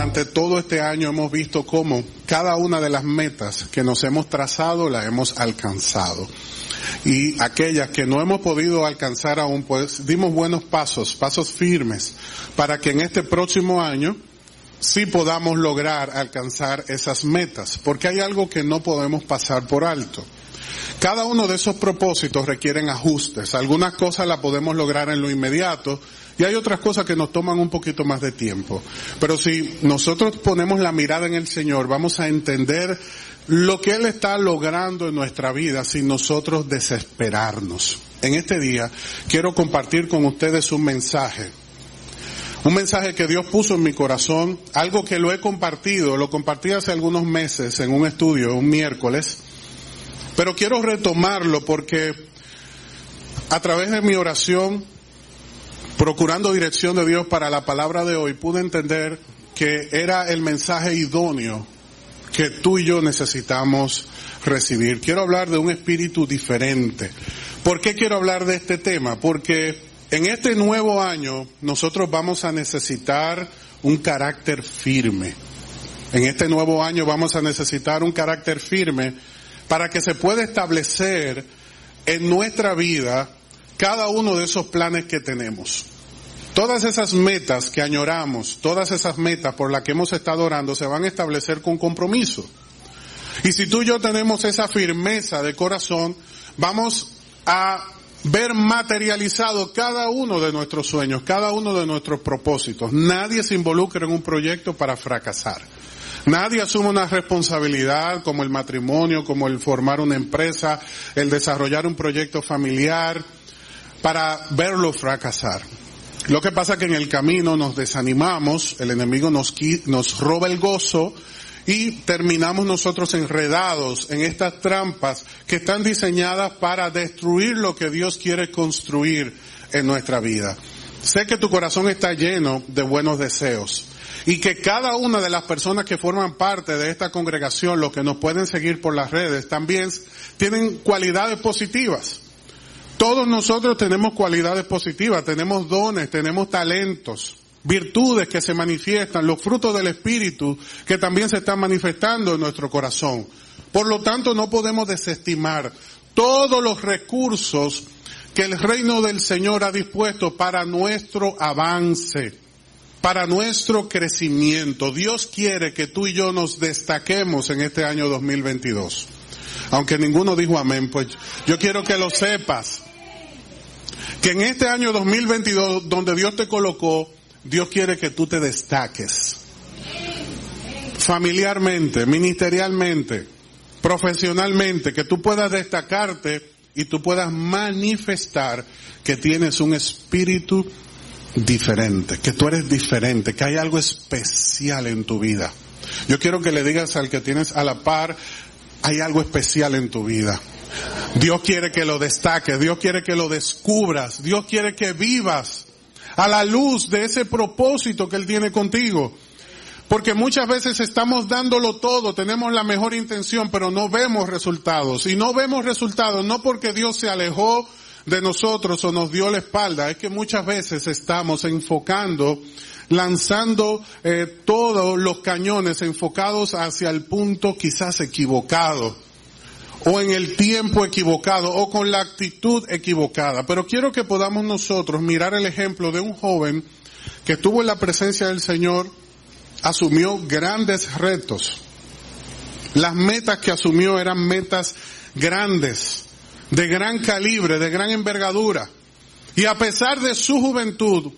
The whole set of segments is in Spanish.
durante todo este año hemos visto cómo cada una de las metas que nos hemos trazado la hemos alcanzado. Y aquellas que no hemos podido alcanzar aún, pues dimos buenos pasos, pasos firmes, para que en este próximo año sí podamos lograr alcanzar esas metas, porque hay algo que no podemos pasar por alto. Cada uno de esos propósitos requieren ajustes. Algunas cosas las podemos lograr en lo inmediato y hay otras cosas que nos toman un poquito más de tiempo. Pero si nosotros ponemos la mirada en el Señor, vamos a entender lo que Él está logrando en nuestra vida sin nosotros desesperarnos. En este día quiero compartir con ustedes un mensaje. Un mensaje que Dios puso en mi corazón, algo que lo he compartido, lo compartí hace algunos meses en un estudio, un miércoles, pero quiero retomarlo porque a través de mi oración, procurando dirección de Dios para la palabra de hoy, pude entender que era el mensaje idóneo que tú y yo necesitamos recibir. Quiero hablar de un espíritu diferente. ¿Por qué quiero hablar de este tema? Porque en este nuevo año nosotros vamos a necesitar un carácter firme. En este nuevo año vamos a necesitar un carácter firme para que se pueda establecer en nuestra vida cada uno de esos planes que tenemos. Todas esas metas que añoramos, todas esas metas por las que hemos estado orando, se van a establecer con compromiso. Y si tú y yo tenemos esa firmeza de corazón, vamos a ver materializado cada uno de nuestros sueños, cada uno de nuestros propósitos. Nadie se involucra en un proyecto para fracasar. Nadie asume una responsabilidad como el matrimonio, como el formar una empresa, el desarrollar un proyecto familiar, para verlo fracasar. Lo que pasa es que en el camino nos desanimamos, el enemigo nos, nos roba el gozo y terminamos nosotros enredados en estas trampas que están diseñadas para destruir lo que Dios quiere construir en nuestra vida. Sé que tu corazón está lleno de buenos deseos y que cada una de las personas que forman parte de esta congregación, los que nos pueden seguir por las redes, también tienen cualidades positivas. Todos nosotros tenemos cualidades positivas, tenemos dones, tenemos talentos, virtudes que se manifiestan, los frutos del Espíritu que también se están manifestando en nuestro corazón. Por lo tanto, no podemos desestimar todos los recursos que el reino del Señor ha dispuesto para nuestro avance para nuestro crecimiento. Dios quiere que tú y yo nos destaquemos en este año 2022. Aunque ninguno dijo amén, pues yo quiero que lo sepas. Que en este año 2022, donde Dios te colocó, Dios quiere que tú te destaques. Familiarmente, ministerialmente, profesionalmente, que tú puedas destacarte y tú puedas manifestar que tienes un espíritu diferente, que tú eres diferente, que hay algo especial en tu vida. Yo quiero que le digas al que tienes a la par, hay algo especial en tu vida. Dios quiere que lo destaques, Dios quiere que lo descubras, Dios quiere que vivas a la luz de ese propósito que Él tiene contigo. Porque muchas veces estamos dándolo todo, tenemos la mejor intención, pero no vemos resultados. Y no vemos resultados no porque Dios se alejó de nosotros o nos dio la espalda, es que muchas veces estamos enfocando, lanzando eh, todos los cañones enfocados hacia el punto quizás equivocado o en el tiempo equivocado o con la actitud equivocada. Pero quiero que podamos nosotros mirar el ejemplo de un joven que estuvo en la presencia del Señor, asumió grandes retos. Las metas que asumió eran metas grandes de gran calibre, de gran envergadura. Y a pesar de su juventud,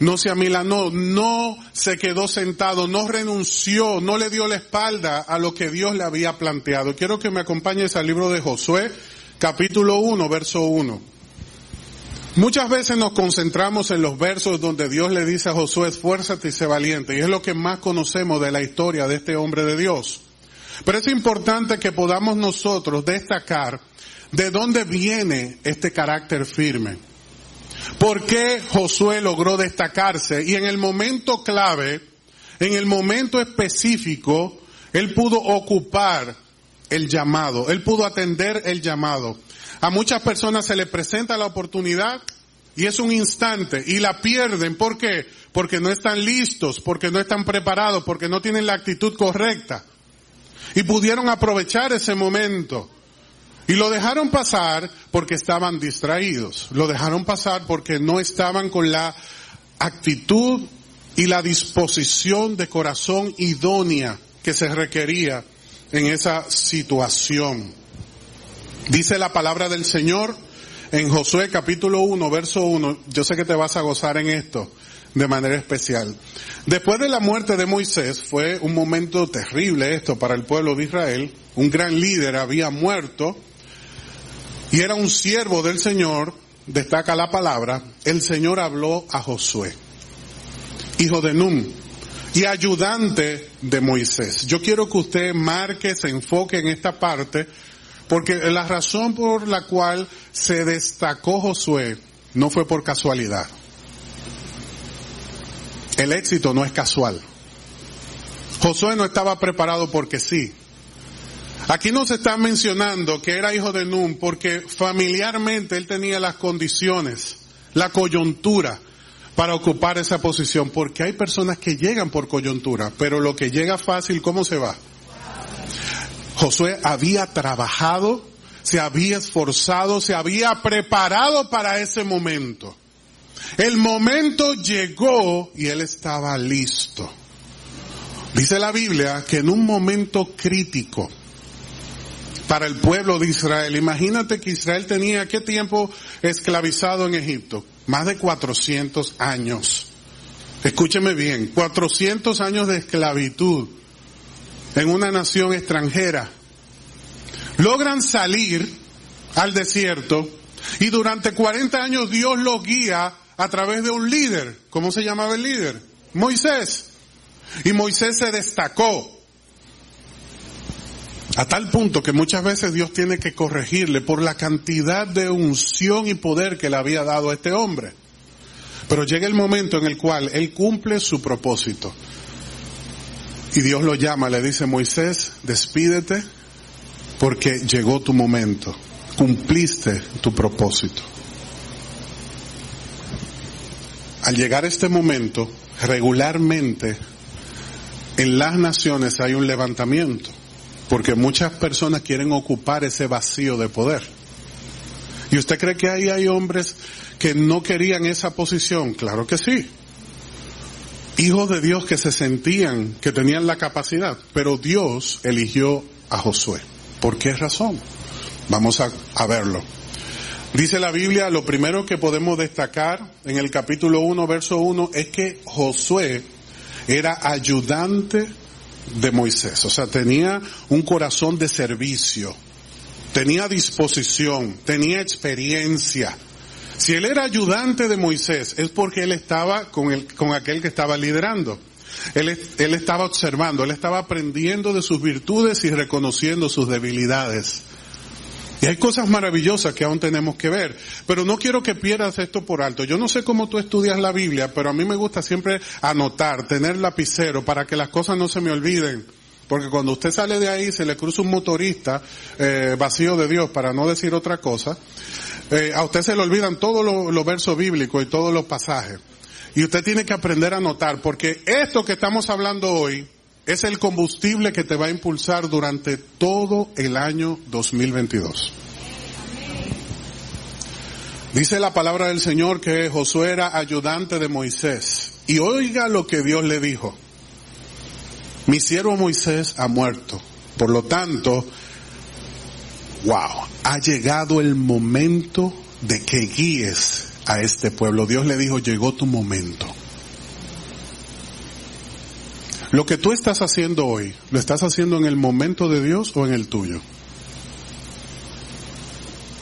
no se amilanó, no se quedó sentado, no renunció, no le dio la espalda a lo que Dios le había planteado. Quiero que me acompañes al libro de Josué, capítulo 1, verso 1. Muchas veces nos concentramos en los versos donde Dios le dice a Josué, esfuérzate y sé valiente, y es lo que más conocemos de la historia de este hombre de Dios. Pero es importante que podamos nosotros destacar ¿De dónde viene este carácter firme? ¿Por qué Josué logró destacarse? Y en el momento clave, en el momento específico, él pudo ocupar el llamado, él pudo atender el llamado. A muchas personas se les presenta la oportunidad, y es un instante y la pierden. ¿Por qué? Porque no están listos, porque no están preparados, porque no tienen la actitud correcta. Y pudieron aprovechar ese momento. Y lo dejaron pasar porque estaban distraídos. Lo dejaron pasar porque no estaban con la actitud y la disposición de corazón idónea que se requería en esa situación. Dice la palabra del Señor en Josué capítulo 1, verso 1. Yo sé que te vas a gozar en esto de manera especial. Después de la muerte de Moisés fue un momento terrible esto para el pueblo de Israel. Un gran líder había muerto y era un siervo del Señor, destaca la palabra, el Señor habló a Josué, hijo de Num, y ayudante de Moisés. Yo quiero que usted marque, se enfoque en esta parte, porque la razón por la cual se destacó Josué no fue por casualidad. El éxito no es casual. Josué no estaba preparado porque sí. Aquí no se está mencionando que era hijo de Nun porque familiarmente él tenía las condiciones, la coyuntura para ocupar esa posición, porque hay personas que llegan por coyuntura, pero lo que llega fácil, ¿cómo se va? Josué había trabajado, se había esforzado, se había preparado para ese momento. El momento llegó y él estaba listo. Dice la Biblia que en un momento crítico, para el pueblo de Israel. Imagínate que Israel tenía qué tiempo esclavizado en Egipto? Más de 400 años. Escúcheme bien, 400 años de esclavitud en una nación extranjera. Logran salir al desierto y durante 40 años Dios los guía a través de un líder. ¿Cómo se llamaba el líder? Moisés. Y Moisés se destacó. A tal punto que muchas veces Dios tiene que corregirle por la cantidad de unción y poder que le había dado a este hombre. Pero llega el momento en el cual él cumple su propósito. Y Dios lo llama, le dice, Moisés, despídete porque llegó tu momento. Cumpliste tu propósito. Al llegar este momento, regularmente en las naciones hay un levantamiento porque muchas personas quieren ocupar ese vacío de poder. ¿Y usted cree que ahí hay hombres que no querían esa posición? Claro que sí. Hijos de Dios que se sentían que tenían la capacidad, pero Dios eligió a Josué. ¿Por qué razón? Vamos a, verlo. Dice la Biblia, lo primero que podemos destacar en el capítulo 1, verso 1, es que Josué era ayudante de Moisés. O sea, tenía un corazón de servicio, tenía disposición, tenía experiencia. Si él era ayudante de Moisés, es porque él estaba con, el, con aquel que estaba liderando. Él, él estaba observando, él estaba aprendiendo de sus virtudes y reconociendo sus debilidades. Y hay cosas maravillosas que aún tenemos que ver. Pero no quiero que pierdas esto por alto. Yo no sé cómo tú estudias la Biblia, pero a mí me gusta siempre anotar, tener lapicero para que las cosas no se me olviden. Porque cuando usted sale de ahí, se le cruza un motorista eh, vacío de Dios, para no decir otra cosa, eh, a usted se le olvidan todos los versos bíblicos y todos los pasajes. Y usted tiene que aprender a anotar, porque esto que estamos hablando hoy es el combustible que te va a impulsar durante todo el año 2022. Dice la palabra del Señor que Josué era ayudante de Moisés. Y oiga lo que Dios le dijo. Mi siervo Moisés ha muerto. Por lo tanto, wow, ha llegado el momento de que guíes a este pueblo. Dios le dijo, llegó tu momento. Lo que tú estás haciendo hoy, ¿lo estás haciendo en el momento de Dios o en el tuyo?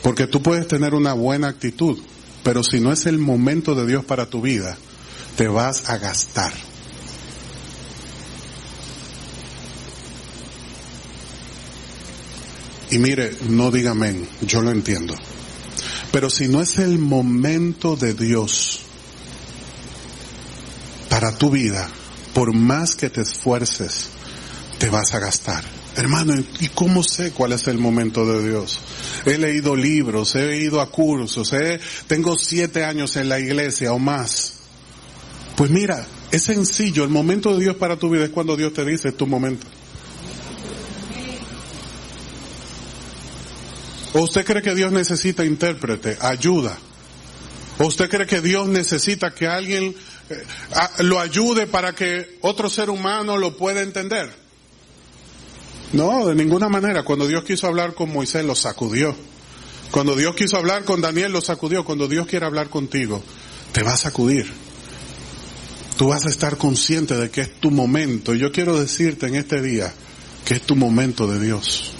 Porque tú puedes tener una buena actitud, pero si no es el momento de Dios para tu vida, te vas a gastar. Y mire, no diga amén, yo lo entiendo. Pero si no es el momento de Dios para tu vida, por más que te esfuerces, te vas a gastar. Hermano, ¿y cómo sé cuál es el momento de Dios? He leído libros, he ido a cursos, tengo siete años en la iglesia o más. Pues mira, es sencillo, el momento de Dios para tu vida es cuando Dios te dice es tu momento. ¿O usted cree que Dios necesita intérprete, ayuda? ¿O usted cree que Dios necesita que alguien lo ayude para que otro ser humano lo pueda entender? No, de ninguna manera. Cuando Dios quiso hablar con Moisés, lo sacudió. Cuando Dios quiso hablar con Daniel, lo sacudió. Cuando Dios quiere hablar contigo, te va a sacudir. Tú vas a estar consciente de que es tu momento. Yo quiero decirte en este día que es tu momento de Dios.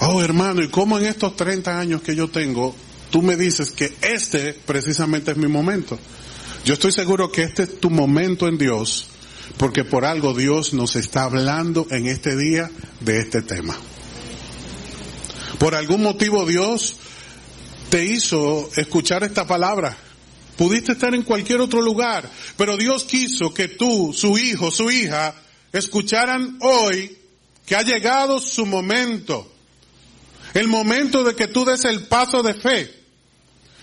Oh hermano, ¿y cómo en estos 30 años que yo tengo, tú me dices que este precisamente es mi momento? Yo estoy seguro que este es tu momento en Dios, porque por algo Dios nos está hablando en este día de este tema. Por algún motivo Dios te hizo escuchar esta palabra. Pudiste estar en cualquier otro lugar, pero Dios quiso que tú, su hijo, su hija, escucharan hoy que ha llegado su momento el momento de que tú des el paso de fe.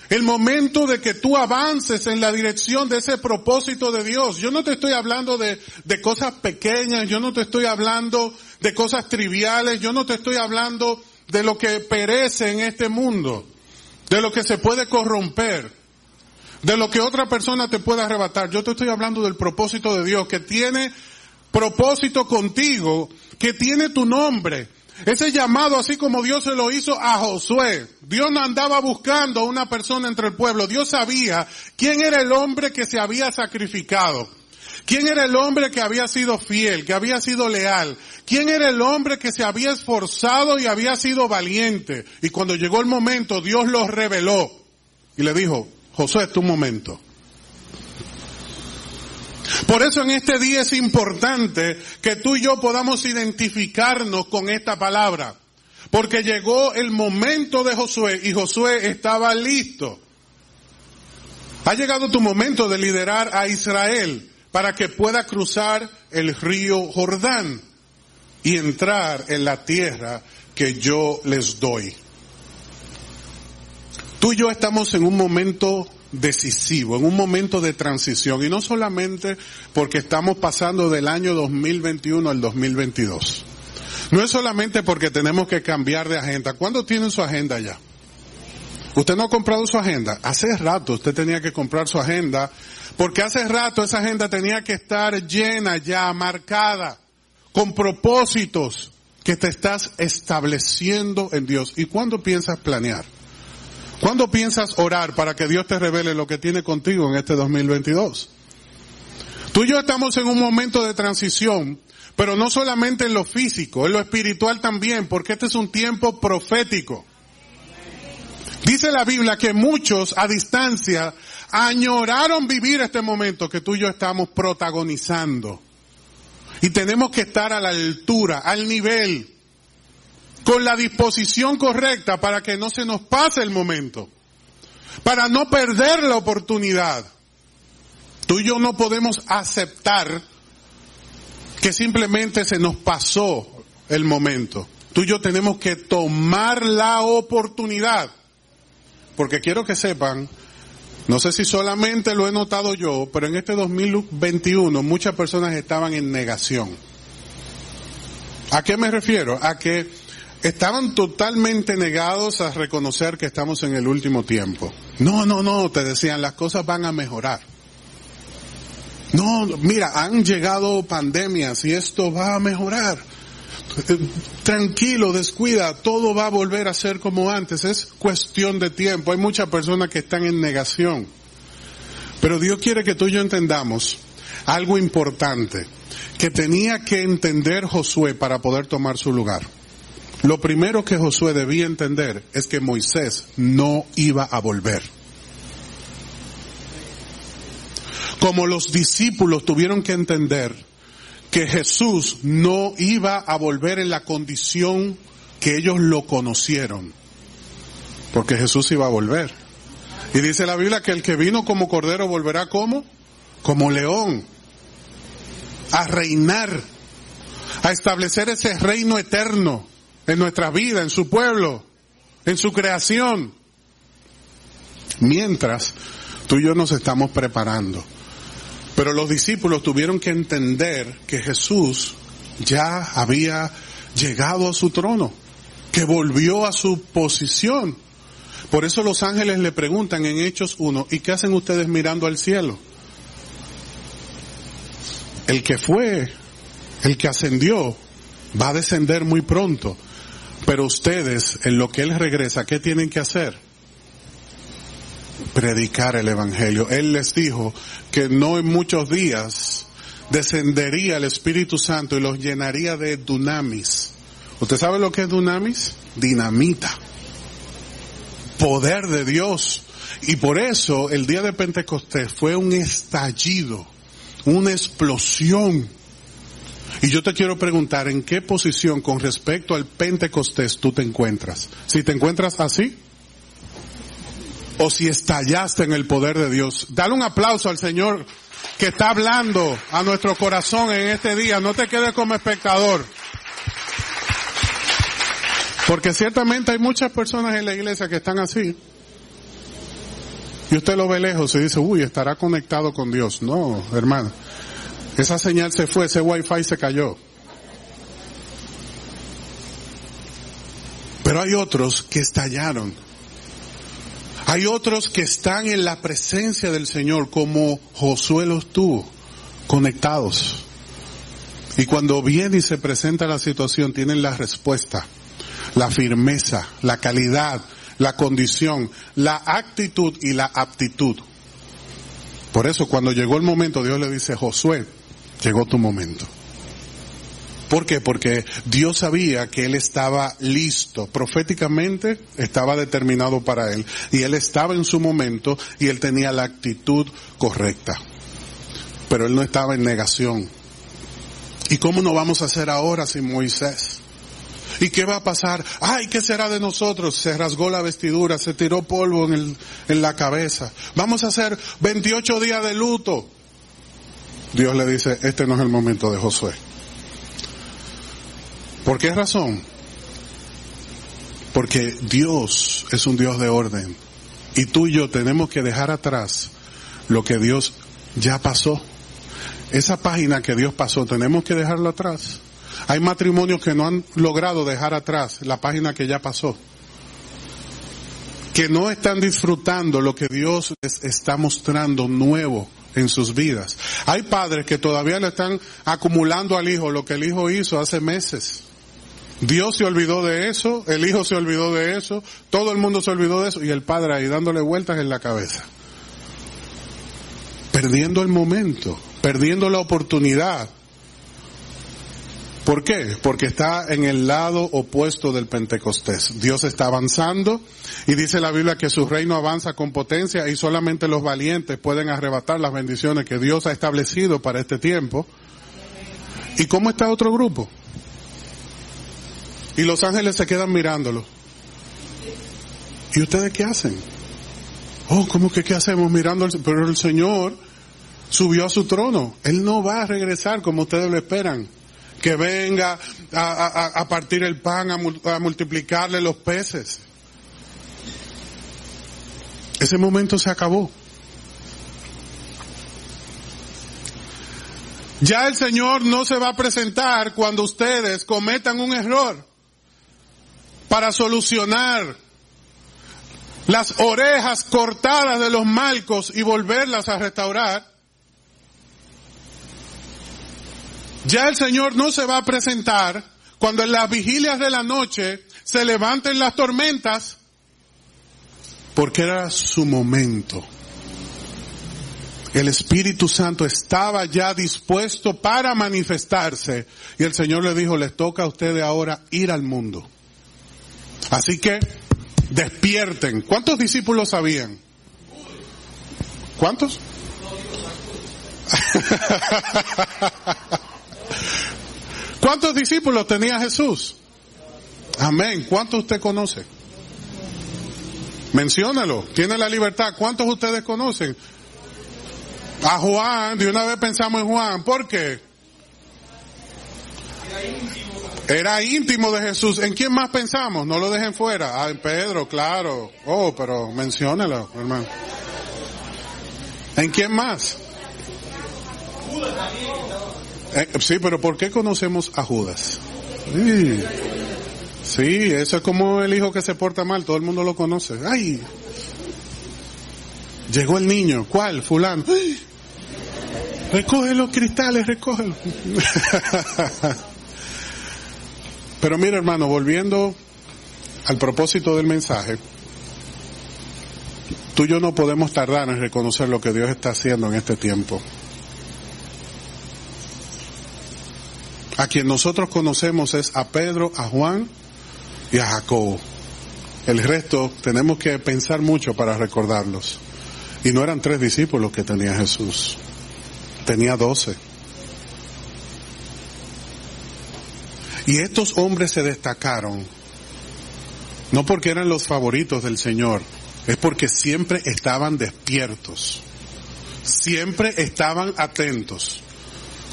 El momento de que tú avances en la dirección de ese propósito de Dios. Yo no te estoy hablando de, de cosas pequeñas, yo no te estoy hablando de cosas triviales, yo no te estoy hablando de lo que perece en este mundo, de lo que se puede corromper, de lo que otra persona te puede arrebatar. Yo te estoy hablando del propósito de Dios, que tiene propósito contigo, que tiene tu nombre, ese llamado, así como Dios se lo hizo a Josué. Dios no andaba buscando a una persona entre el pueblo. Dios sabía quién era el hombre que se había sacrificado. ¿Quién era el hombre que había sido fiel, que había sido leal? ¿Quién era el hombre que se había esforzado y había sido valiente? Y cuando llegó el momento, Dios lo reveló y le dijo, Josué, es tu momento. Por eso en este día es importante que tú y yo podamos identificarnos con esta palabra. Porque llegó el momento de Josué y Josué estaba listo. Ha llegado tu momento de liderar a Israel para que pueda cruzar el río Jordán y entrar en la tierra que yo les doy. Tú y yo estamos en un momento decisivo, en un momento de transición, y no solamente porque estamos pasando del año 2021 al 2022. No es solamente porque tenemos que cambiar de agenda. ¿Cuándo tienen su agenda ya? Usted no ha comprado su agenda. Hace rato usted tenía que comprar su agenda, porque hace rato esa agenda tenía que estar llena ya, marcada, con propósitos que te estás estableciendo en Dios. ¿Y cuándo piensas planear? ¿Cuándo piensas orar para que Dios te revele lo que tiene contigo en este 2022? Tú y yo estamos en un momento de transición, pero no solamente en lo físico, en lo espiritual también, porque este es un tiempo profético. Dice la Biblia que muchos a distancia añoraron vivir este momento que tú y yo estamos protagonizando. Y tenemos que estar a la altura, al nivel con la disposición correcta para que no se nos pase el momento, para no perder la oportunidad. Tú y yo no podemos aceptar que simplemente se nos pasó el momento. Tú y yo tenemos que tomar la oportunidad. Porque quiero que sepan, no sé si solamente lo he notado yo, pero en este 2021 muchas personas estaban en negación. ¿A qué me refiero? A que estaban totalmente negados a reconocer que estamos en el último tiempo. No, no, no, te decían, las cosas van a mejorar. No, mira, han llegado pandemias y esto va a mejorar. Tranquilo, descuida, todo va a volver a ser como antes, es cuestión de tiempo. Hay muchas personas que están en negación. Pero Dios quiere que tú y yo entendamos algo importante que tenía que entender Josué para poder tomar su lugar. Lo primero que Josué debía entender es que Moisés no iba a volver. Como los discípulos tuvieron que entender que Jesús no iba a volver en la condición que ellos lo conocieron. Porque Jesús iba a volver. Y dice la Biblia que el que vino como cordero volverá como? Como león. A reinar a establecer ese reino eterno en nuestra vida, en su pueblo, en su creación. Mientras tú y yo nos estamos preparando. Pero los discípulos tuvieron que entender que Jesús ya había llegado a su trono, que volvió a su posición. Por eso los ángeles le preguntan en Hechos 1, ¿y qué hacen ustedes mirando al cielo? El que fue, el que ascendió, va a descender muy pronto. Pero ustedes, en lo que Él regresa, ¿qué tienen que hacer? Predicar el Evangelio. Él les dijo que no en muchos días descendería el Espíritu Santo y los llenaría de dunamis. ¿Usted sabe lo que es dunamis? Dinamita. Poder de Dios. Y por eso el día de Pentecostés fue un estallido, una explosión y yo te quiero preguntar, ¿en qué posición con respecto al Pentecostés tú te encuentras? Si te encuentras así, o si estallaste en el poder de Dios. Dale un aplauso al Señor que está hablando a nuestro corazón en este día. No te quedes como espectador. Porque ciertamente hay muchas personas en la iglesia que están así. Y usted lo ve lejos y dice, uy, estará conectado con Dios. No, hermano. Esa señal se fue, ese wifi se cayó. Pero hay otros que estallaron. Hay otros que están en la presencia del Señor como Josué los tuvo, conectados. Y cuando viene y se presenta la situación, tienen la respuesta, la firmeza, la calidad, la condición, la actitud y la aptitud. Por eso cuando llegó el momento, Dios le dice, Josué, llegó tu momento. ¿Por qué? Porque Dios sabía que él estaba listo, proféticamente estaba determinado para él, y él estaba en su momento y él tenía la actitud correcta. Pero él no estaba en negación. ¿Y cómo no vamos a hacer ahora sin Moisés? ¿Y qué va a pasar? Ay, ¿qué será de nosotros? Se rasgó la vestidura, se tiró polvo en, el, en la cabeza. Vamos a hacer 28 días de luto. Dios le dice, este no es el momento de Josué. ¿Por qué razón? Porque Dios es un Dios de orden. Y tú y yo tenemos que dejar atrás lo que Dios ya pasó. Esa página que Dios pasó, tenemos que dejarlo atrás. Hay matrimonios que no han logrado dejar atrás la página que ya pasó. Que no están disfrutando lo que Dios les está mostrando nuevo en sus vidas. Hay padres que todavía le están acumulando al hijo lo que el hijo hizo hace meses. Dios se olvidó de eso, el hijo se olvidó de eso, todo el mundo se olvidó de eso y el padre ahí dándole vueltas en la cabeza. Perdiendo el momento, perdiendo la oportunidad ¿Por qué? Porque está en el lado opuesto del Pentecostés. Dios está avanzando y dice la Biblia que su reino avanza con potencia y solamente los valientes pueden arrebatar las bendiciones que Dios ha establecido para este tiempo. ¿Y cómo está otro grupo? Y los ángeles se quedan mirándolo. ¿Y ustedes qué hacen? Oh, ¿cómo que qué hacemos mirando? Pero el Señor subió a su trono. Él no va a regresar como ustedes lo esperan que venga a, partir el pan, a, multiplicarle los peces. Ese momento se acabó. Ya el Señor no se va a presentar cuando ustedes cometan un error para solucionar las orejas cortadas de los malcos y volverlas a restaurar. Ya el Señor no se va a presentar cuando en las vigilias de la noche se levanten las tormentas, porque era su momento. El Espíritu Santo estaba ya dispuesto para manifestarse y el Señor le dijo, les toca a ustedes ahora ir al mundo. Así que despierten. ¿Cuántos discípulos habían? ¿Cuántos? ¿Cuántos discípulos tenía Jesús? Amén. ¿Cuántos usted conoce? Menciónalo. Tiene la libertad. ¿Cuántos ustedes conocen? A Juan. De una vez pensamos en Juan. ¿Por qué? Era íntimo de Jesús. ¿En quién más pensamos? No lo dejen fuera. Ah, en Pedro, claro. Oh, pero menciónelo, hermano. ¿En quién más? Eh, sí, pero ¿por qué conocemos a Judas? Sí. eso es como el hijo que se porta mal, todo el mundo lo conoce. ¡Ay! Llegó el niño, ¿cuál? Fulano. Recoge los cristales, recoge. Pero mira hermano, volviendo al propósito del mensaje, tú y yo no podemos tardar en reconocer lo que Dios está haciendo en este tiempo. A quien nosotros conocemos es a Pedro, a Juan y a Jacobo. El resto tenemos que pensar mucho para recordarlos. Y no eran tres discípulos que tenía Jesús tenía doce. Y estos hombres se destacaron, no porque eran los favoritos del Señor, es porque siempre estaban despiertos, siempre estaban atentos,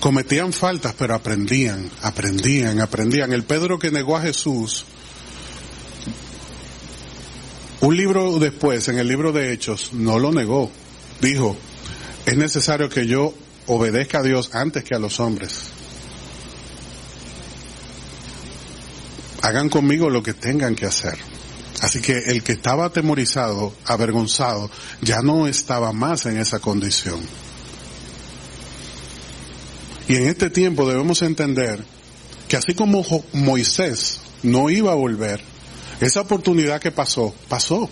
cometían faltas, pero aprendían, aprendían, aprendían. El Pedro que negó a Jesús, un libro después, en el libro de Hechos, no lo negó, dijo, es necesario que yo obedezca a Dios antes que a los hombres. Hagan conmigo lo que tengan que hacer. Así que el que estaba atemorizado, avergonzado, ya no estaba más en esa condición. Y en este tiempo debemos entender que así como Moisés no iba a volver, esa oportunidad que pasó, pasó.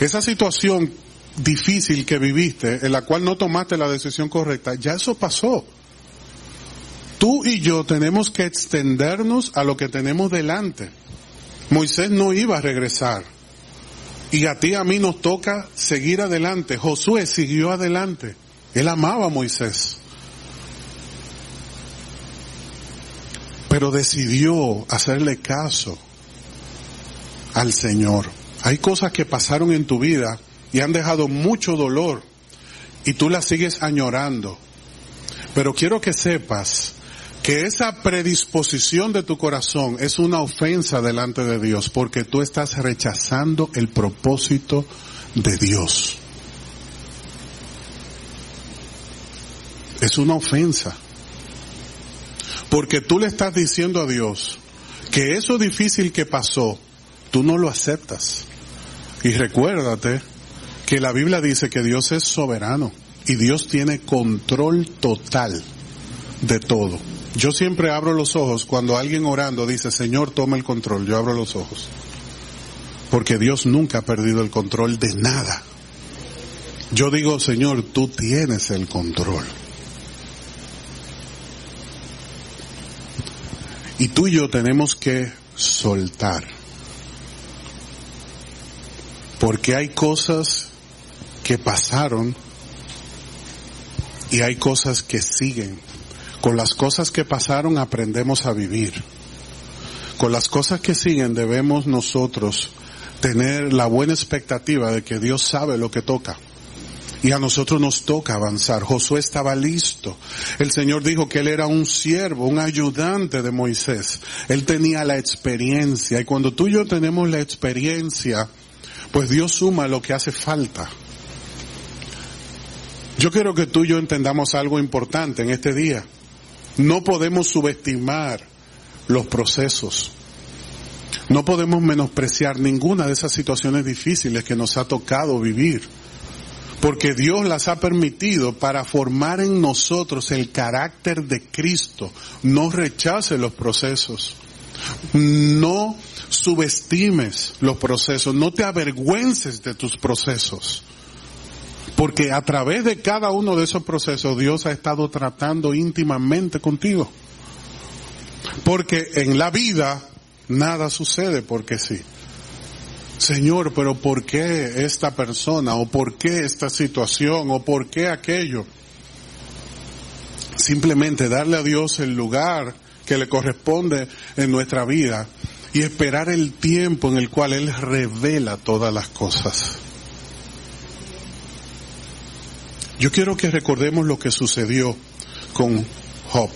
Esa situación difícil que viviste, en la cual no tomaste la decisión correcta, ya eso pasó. Tú y yo tenemos que extendernos a lo que tenemos delante. Moisés no iba a regresar. Y a ti a mí nos toca seguir adelante. Josué siguió adelante. Él amaba a Moisés. Pero decidió hacerle caso al Señor. Hay cosas que pasaron en tu vida y han dejado mucho dolor y tú la sigues añorando. Pero quiero que sepas que esa predisposición de tu corazón es una ofensa delante de Dios porque tú estás rechazando el propósito de Dios. Es una ofensa. Porque tú le estás diciendo a Dios que eso difícil que pasó, tú no lo aceptas. Y recuérdate que la Biblia dice que Dios es soberano y Dios tiene control total de todo. Yo siempre abro los ojos cuando alguien orando dice, Señor, toma el control. Yo abro los ojos. Porque Dios nunca ha perdido el control de nada. Yo digo, Señor, tú tienes el control. Y tú y yo tenemos que soltar. Porque hay cosas que pasaron y hay cosas que siguen. Con las cosas que pasaron aprendemos a vivir. Con las cosas que siguen debemos nosotros tener la buena expectativa de que Dios sabe lo que toca. Y a nosotros nos toca avanzar. Josué estaba listo. El Señor dijo que él era un siervo, un ayudante de Moisés. Él tenía la experiencia. Y cuando tú y yo tenemos la experiencia, pues Dios suma lo que hace falta. Yo quiero que tú y yo entendamos algo importante en este día. No podemos subestimar los procesos. No podemos menospreciar ninguna de esas situaciones difíciles que nos ha tocado vivir. Porque Dios las ha permitido para formar en nosotros el carácter de Cristo. No rechaces los procesos. No subestimes los procesos. No te avergüences de tus procesos. Porque a través de cada uno de esos procesos Dios ha estado tratando íntimamente contigo. Porque en la vida nada sucede porque sí. Señor, pero ¿por qué esta persona? ¿O por qué esta situación? ¿O por qué aquello? Simplemente darle a Dios el lugar que le corresponde en nuestra vida y esperar el tiempo en el cual Él revela todas las cosas. Yo quiero que recordemos lo que sucedió con Job.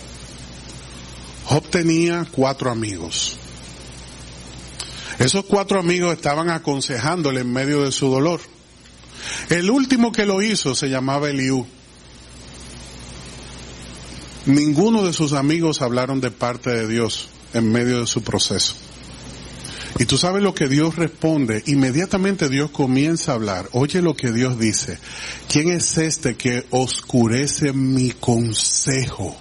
Job tenía cuatro amigos. Esos cuatro amigos estaban aconsejándole en medio de su dolor. El último que lo hizo se llamaba Eliú. Ninguno de sus amigos hablaron de parte de Dios en medio de su proceso. Y tú sabes lo que Dios responde. Inmediatamente Dios comienza a hablar. Oye lo que Dios dice. ¿Quién es este que oscurece mi consejo?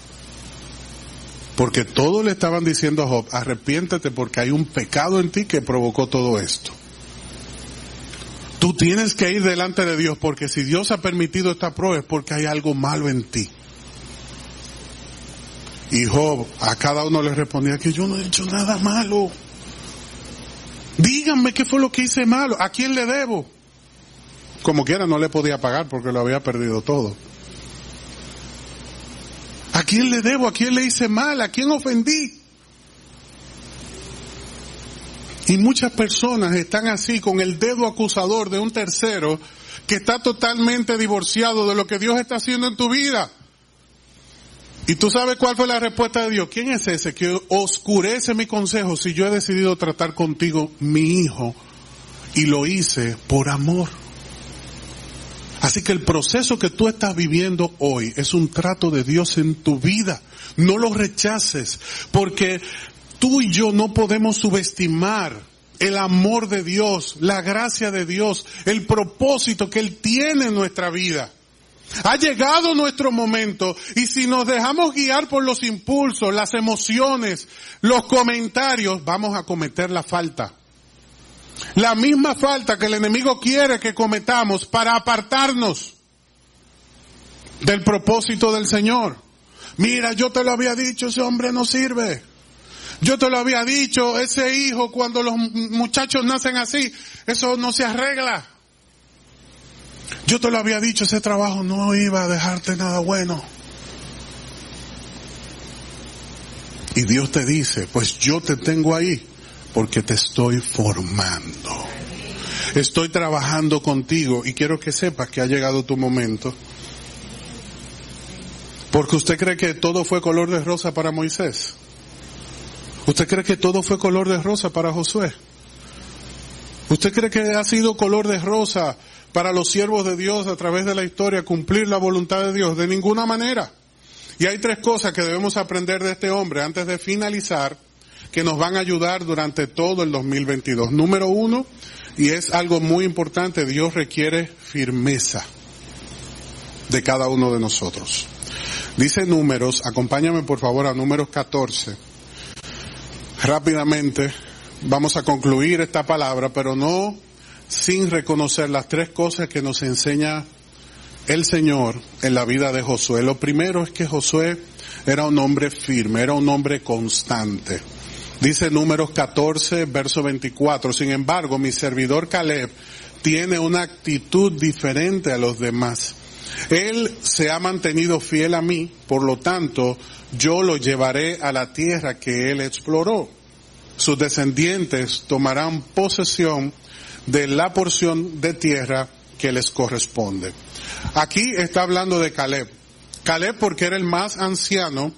Porque todos le estaban diciendo a Job, arrepiéntete porque hay un pecado en ti que provocó todo esto. Tú tienes que ir delante de Dios porque si Dios ha permitido esta prueba es porque hay algo malo en ti. Y Job a cada uno le respondía que yo no he hecho nada malo. Díganme qué fue lo que hice malo, a quién le debo. Como quiera no le podía pagar porque lo había perdido todo. ¿A quién le debo? ¿A quién le hice mal? ¿A quién ofendí? Y muchas personas están así con el dedo acusador de un tercero que está totalmente divorciado de lo que Dios está haciendo en tu vida. Y tú sabes cuál fue la respuesta de Dios. ¿Quién es ese que oscurece mi consejo si yo he decidido tratar contigo mi hijo y lo hice por amor? Así que el proceso que tú estás viviendo hoy es un trato de Dios en tu vida. No lo rechaces porque tú y yo no podemos subestimar el amor de Dios, la gracia de Dios, el propósito que Él tiene en nuestra vida. Ha llegado nuestro momento y si nos dejamos guiar por los impulsos, las emociones, los comentarios, vamos a cometer la falta. La misma falta que el enemigo quiere que cometamos para apartarnos del propósito del Señor. Mira, yo te lo había dicho, ese hombre no sirve. Yo te lo había dicho, ese hijo cuando los muchachos nacen así, eso no se arregla. Yo te lo había dicho, ese trabajo no iba a dejarte nada bueno. Y Dios te dice, pues yo te tengo ahí porque te estoy formando. Estoy trabajando contigo y quiero que sepas que ha llegado tu momento. Porque usted cree que todo fue color de rosa para Moisés. ¿Usted cree que todo fue color de rosa para Josué? ¿Usted cree que ha sido color de rosa para los siervos de Dios a través de la historia cumplir la voluntad de Dios? De ninguna manera. Y hay tres cosas que debemos aprender de este hombre antes de finalizar que nos van a ayudar durante todo el 2022. Número uno, y es algo muy importante, Dios requiere firmeza de cada uno de nosotros. Dice números, acompáñame por favor a números 14. Rápidamente vamos a concluir esta palabra, pero no sin reconocer las tres cosas que nos enseña el Señor en la vida de Josué. Lo primero es que Josué era un hombre firme, era un hombre constante. Dice números 14, verso 24, sin embargo, mi servidor Caleb tiene una actitud diferente a los demás. Él se ha mantenido fiel a mí, por lo tanto, yo lo llevaré a la tierra que él exploró. Sus descendientes tomarán posesión de la porción de tierra que les corresponde. Aquí está hablando de Caleb. Caleb porque era el más anciano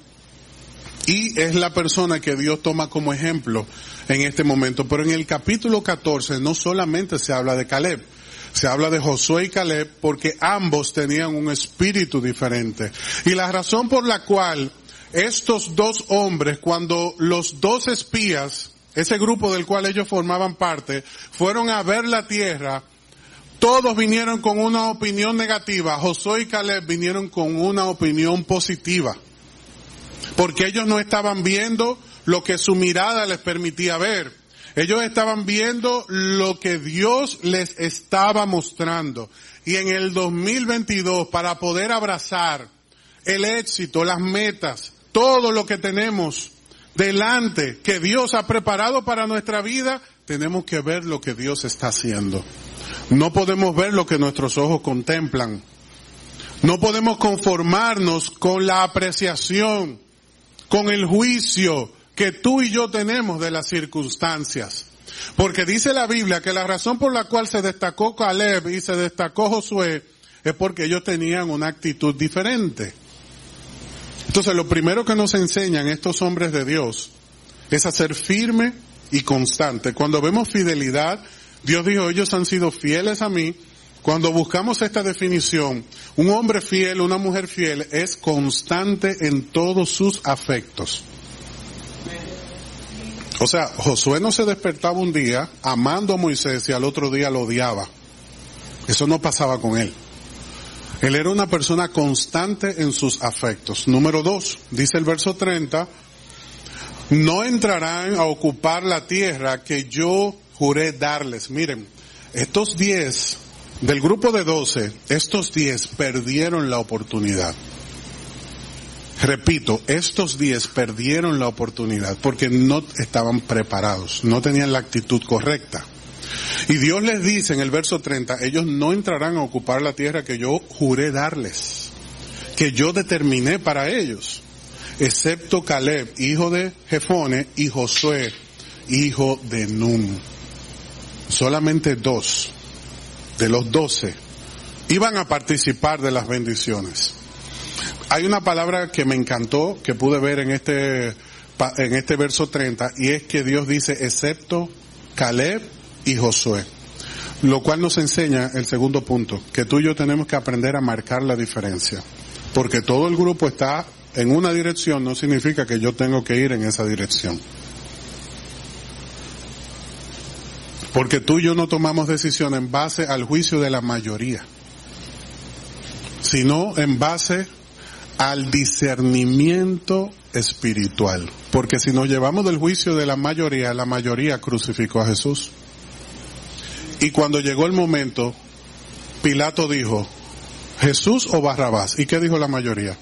y es la persona que Dios toma como ejemplo en este momento. Pero en el capítulo 14 no solamente se habla de Caleb, se habla de Josué y Caleb porque ambos tenían un espíritu diferente. Y la razón por la cual estos dos hombres, cuando los dos espías ese grupo del cual ellos formaban parte, fueron a ver la tierra, todos vinieron con una opinión negativa, Josué y Caleb vinieron con una opinión positiva, porque ellos no estaban viendo lo que su mirada les permitía ver, ellos estaban viendo lo que Dios les estaba mostrando. Y en el 2022, para poder abrazar el éxito, las metas, todo lo que tenemos delante que Dios ha preparado para nuestra vida, tenemos que ver lo que Dios está haciendo. No podemos ver lo que nuestros ojos contemplan. No podemos conformarnos con la apreciación, con el juicio que tú y yo tenemos de las circunstancias. Porque dice la Biblia que la razón por la cual se destacó Caleb y se destacó Josué es porque ellos tenían una actitud diferente. Entonces lo primero que nos enseñan estos hombres de Dios es a ser firme y constante. Cuando vemos fidelidad, Dios dijo, ellos han sido fieles a mí. Cuando buscamos esta definición, un hombre fiel, una mujer fiel es constante en todos sus afectos. O sea, Josué no se despertaba un día amando a Moisés y al otro día lo odiaba. Eso no pasaba con él. Él era una persona constante en sus afectos. Número dos, dice el verso 30, no entrarán a ocupar la tierra que yo juré darles. Miren, estos diez, del grupo de doce, estos diez perdieron la oportunidad. Repito, estos diez perdieron la oportunidad porque no estaban preparados, no tenían la actitud correcta. Y Dios les dice en el verso 30, ellos no entrarán a ocupar la tierra que yo juré darles, que yo determiné para ellos, excepto Caleb, hijo de Jefone, y Josué, hijo de Nun. Solamente dos de los doce iban a participar de las bendiciones. Hay una palabra que me encantó, que pude ver en este, en este verso 30, y es que Dios dice, excepto Caleb y Josué. Lo cual nos enseña el segundo punto, que tú y yo tenemos que aprender a marcar la diferencia. Porque todo el grupo está en una dirección, no significa que yo tengo que ir en esa dirección. Porque tú y yo no tomamos decisión en base al juicio de la mayoría, sino en base al discernimiento espiritual. Porque si nos llevamos del juicio de la mayoría, la mayoría crucificó a Jesús. Y cuando llegó el momento, Pilato dijo, Jesús o Barrabás. ¿Y qué dijo la mayoría?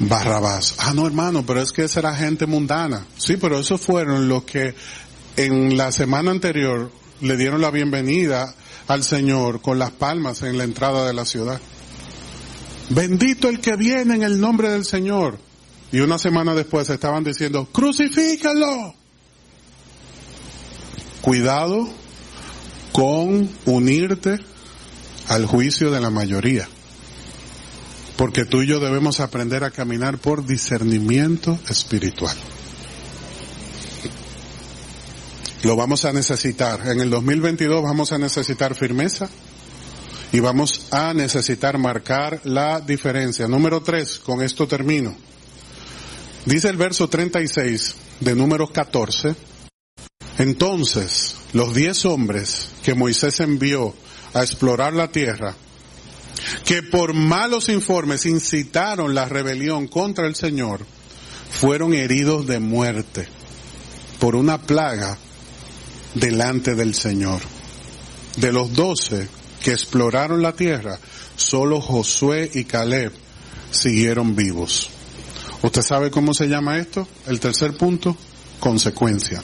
Barrabás. Ah, no, hermano, pero es que esa era gente mundana. Sí, pero esos fueron los que en la semana anterior le dieron la bienvenida al Señor con las palmas en la entrada de la ciudad. Bendito el que viene en el nombre del Señor. Y una semana después estaban diciendo, crucifícalo. Cuidado con unirte al juicio de la mayoría. Porque tú y yo debemos aprender a caminar por discernimiento espiritual. Lo vamos a necesitar. En el 2022 vamos a necesitar firmeza y vamos a necesitar marcar la diferencia. Número tres, con esto termino. Dice el verso 36 de número 14. Entonces, los diez hombres que Moisés envió a explorar la tierra, que por malos informes incitaron la rebelión contra el Señor, fueron heridos de muerte por una plaga delante del Señor. De los doce que exploraron la tierra, solo Josué y Caleb siguieron vivos. ¿Usted sabe cómo se llama esto? El tercer punto, consecuencia.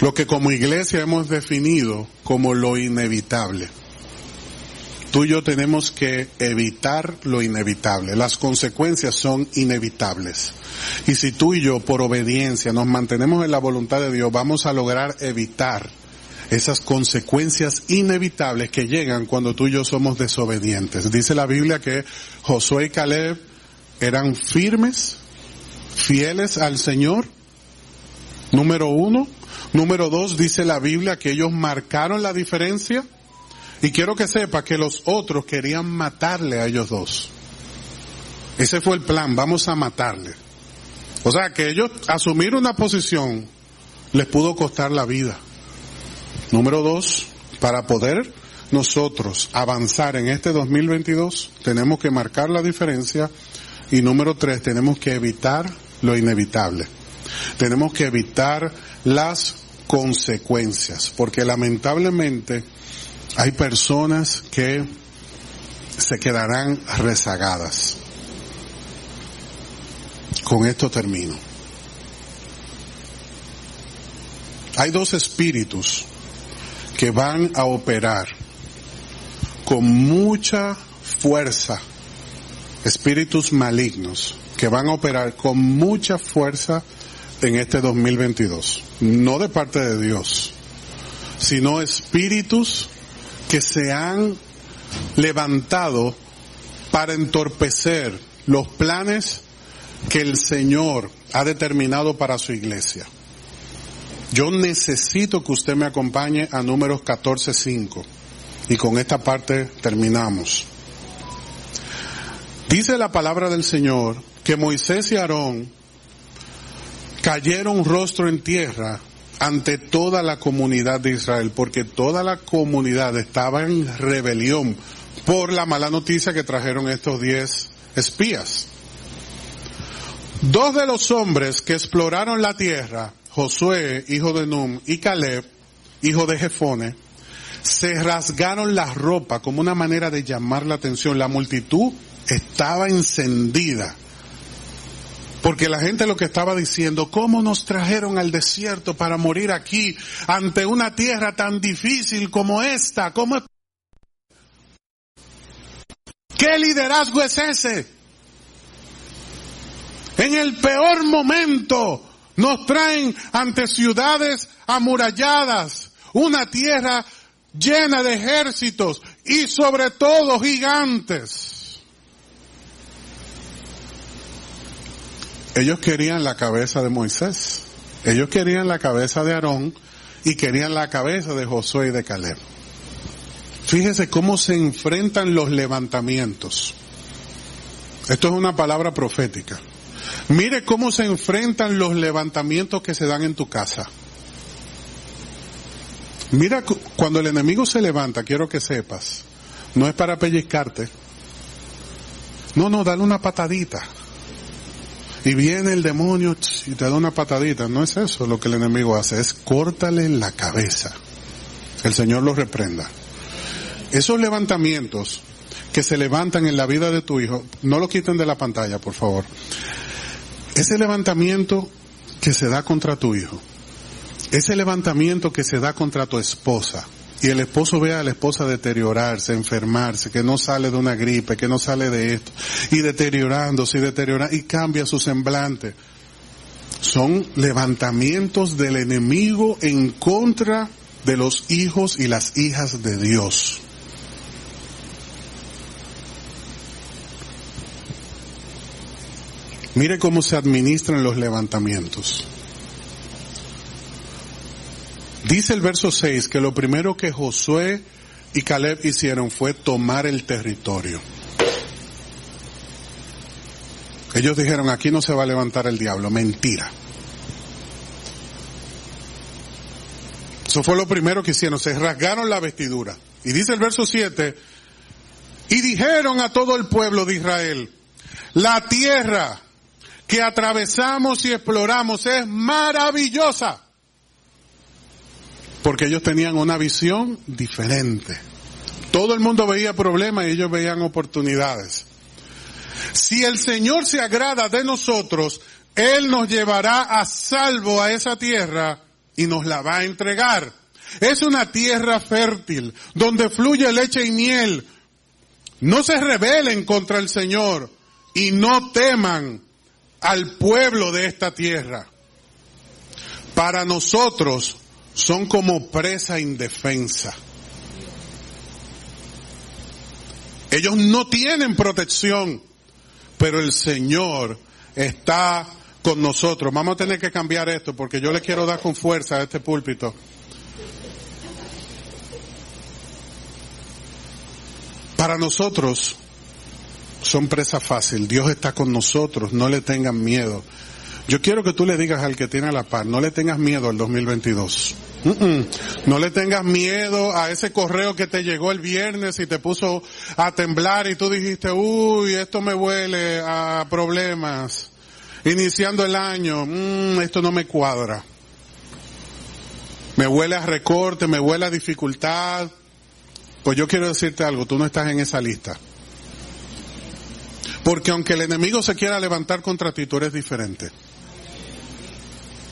Lo que como iglesia hemos definido como lo inevitable. Tú y yo tenemos que evitar lo inevitable. Las consecuencias son inevitables. Y si tú y yo por obediencia nos mantenemos en la voluntad de Dios, vamos a lograr evitar esas consecuencias inevitables que llegan cuando tú y yo somos desobedientes. Dice la Biblia que Josué y Caleb eran firmes, fieles al Señor, número uno. Número dos, dice la Biblia que ellos marcaron la diferencia. Y quiero que sepa que los otros querían matarle a ellos dos. Ese fue el plan, vamos a matarle. O sea que ellos asumir una posición les pudo costar la vida. Número dos, para poder nosotros avanzar en este 2022, tenemos que marcar la diferencia. Y número tres, tenemos que evitar lo inevitable. Tenemos que evitar las consecuencias, porque lamentablemente hay personas que se quedarán rezagadas. Con esto termino. Hay dos espíritus que van a operar con mucha fuerza, espíritus malignos, que van a operar con mucha fuerza en este 2022. No de parte de Dios, sino espíritus que se han levantado para entorpecer los planes que el Señor ha determinado para su iglesia. Yo necesito que usted me acompañe a números 14.5 y con esta parte terminamos. Dice la palabra del Señor que Moisés y Aarón cayeron rostro en tierra ante toda la comunidad de Israel, porque toda la comunidad estaba en rebelión por la mala noticia que trajeron estos diez espías. Dos de los hombres que exploraron la tierra, Josué, hijo de Num, y Caleb, hijo de Jefone, se rasgaron la ropa como una manera de llamar la atención. La multitud estaba encendida. Porque la gente lo que estaba diciendo, ¿cómo nos trajeron al desierto para morir aquí ante una tierra tan difícil como esta? ¿Cómo ¿Qué liderazgo es ese? En el peor momento nos traen ante ciudades amuralladas, una tierra llena de ejércitos y sobre todo gigantes. Ellos querían la cabeza de Moisés, ellos querían la cabeza de Aarón y querían la cabeza de Josué y de Caleb. Fíjese cómo se enfrentan los levantamientos. Esto es una palabra profética. Mire cómo se enfrentan los levantamientos que se dan en tu casa. Mira, cuando el enemigo se levanta, quiero que sepas, no es para pellizcarte. No, no, dale una patadita. Y viene el demonio y te da una patadita. No es eso lo que el enemigo hace, es córtale la cabeza. El Señor lo reprenda. Esos levantamientos que se levantan en la vida de tu hijo, no lo quiten de la pantalla, por favor. Ese levantamiento que se da contra tu hijo, ese levantamiento que se da contra tu esposa, y el esposo ve a la esposa deteriorarse, enfermarse, que no sale de una gripe, que no sale de esto, y deteriorándose y deteriorando, y cambia su semblante. Son levantamientos del enemigo en contra de los hijos y las hijas de Dios. Mire cómo se administran los levantamientos. Dice el verso 6 que lo primero que Josué y Caleb hicieron fue tomar el territorio. Ellos dijeron, aquí no se va a levantar el diablo, mentira. Eso fue lo primero que hicieron, se rasgaron la vestidura. Y dice el verso 7, y dijeron a todo el pueblo de Israel, la tierra que atravesamos y exploramos es maravillosa. Porque ellos tenían una visión diferente. Todo el mundo veía problemas y ellos veían oportunidades. Si el Señor se agrada de nosotros, Él nos llevará a salvo a esa tierra y nos la va a entregar. Es una tierra fértil, donde fluye leche y miel. No se rebelen contra el Señor y no teman al pueblo de esta tierra. Para nosotros son como presa indefensa. Ellos no tienen protección, pero el Señor está con nosotros. Vamos a tener que cambiar esto porque yo le quiero dar con fuerza a este púlpito. Para nosotros, son presa fácil. Dios está con nosotros, no le tengan miedo. Yo quiero que tú le digas al que tiene la paz, no le tengas miedo al 2022. No le tengas miedo a ese correo que te llegó el viernes y te puso a temblar y tú dijiste, uy, esto me huele a problemas. Iniciando el año, mm, esto no me cuadra. Me huele a recorte, me huele a dificultad. Pues yo quiero decirte algo, tú no estás en esa lista. Porque aunque el enemigo se quiera levantar contra ti, tú eres diferente.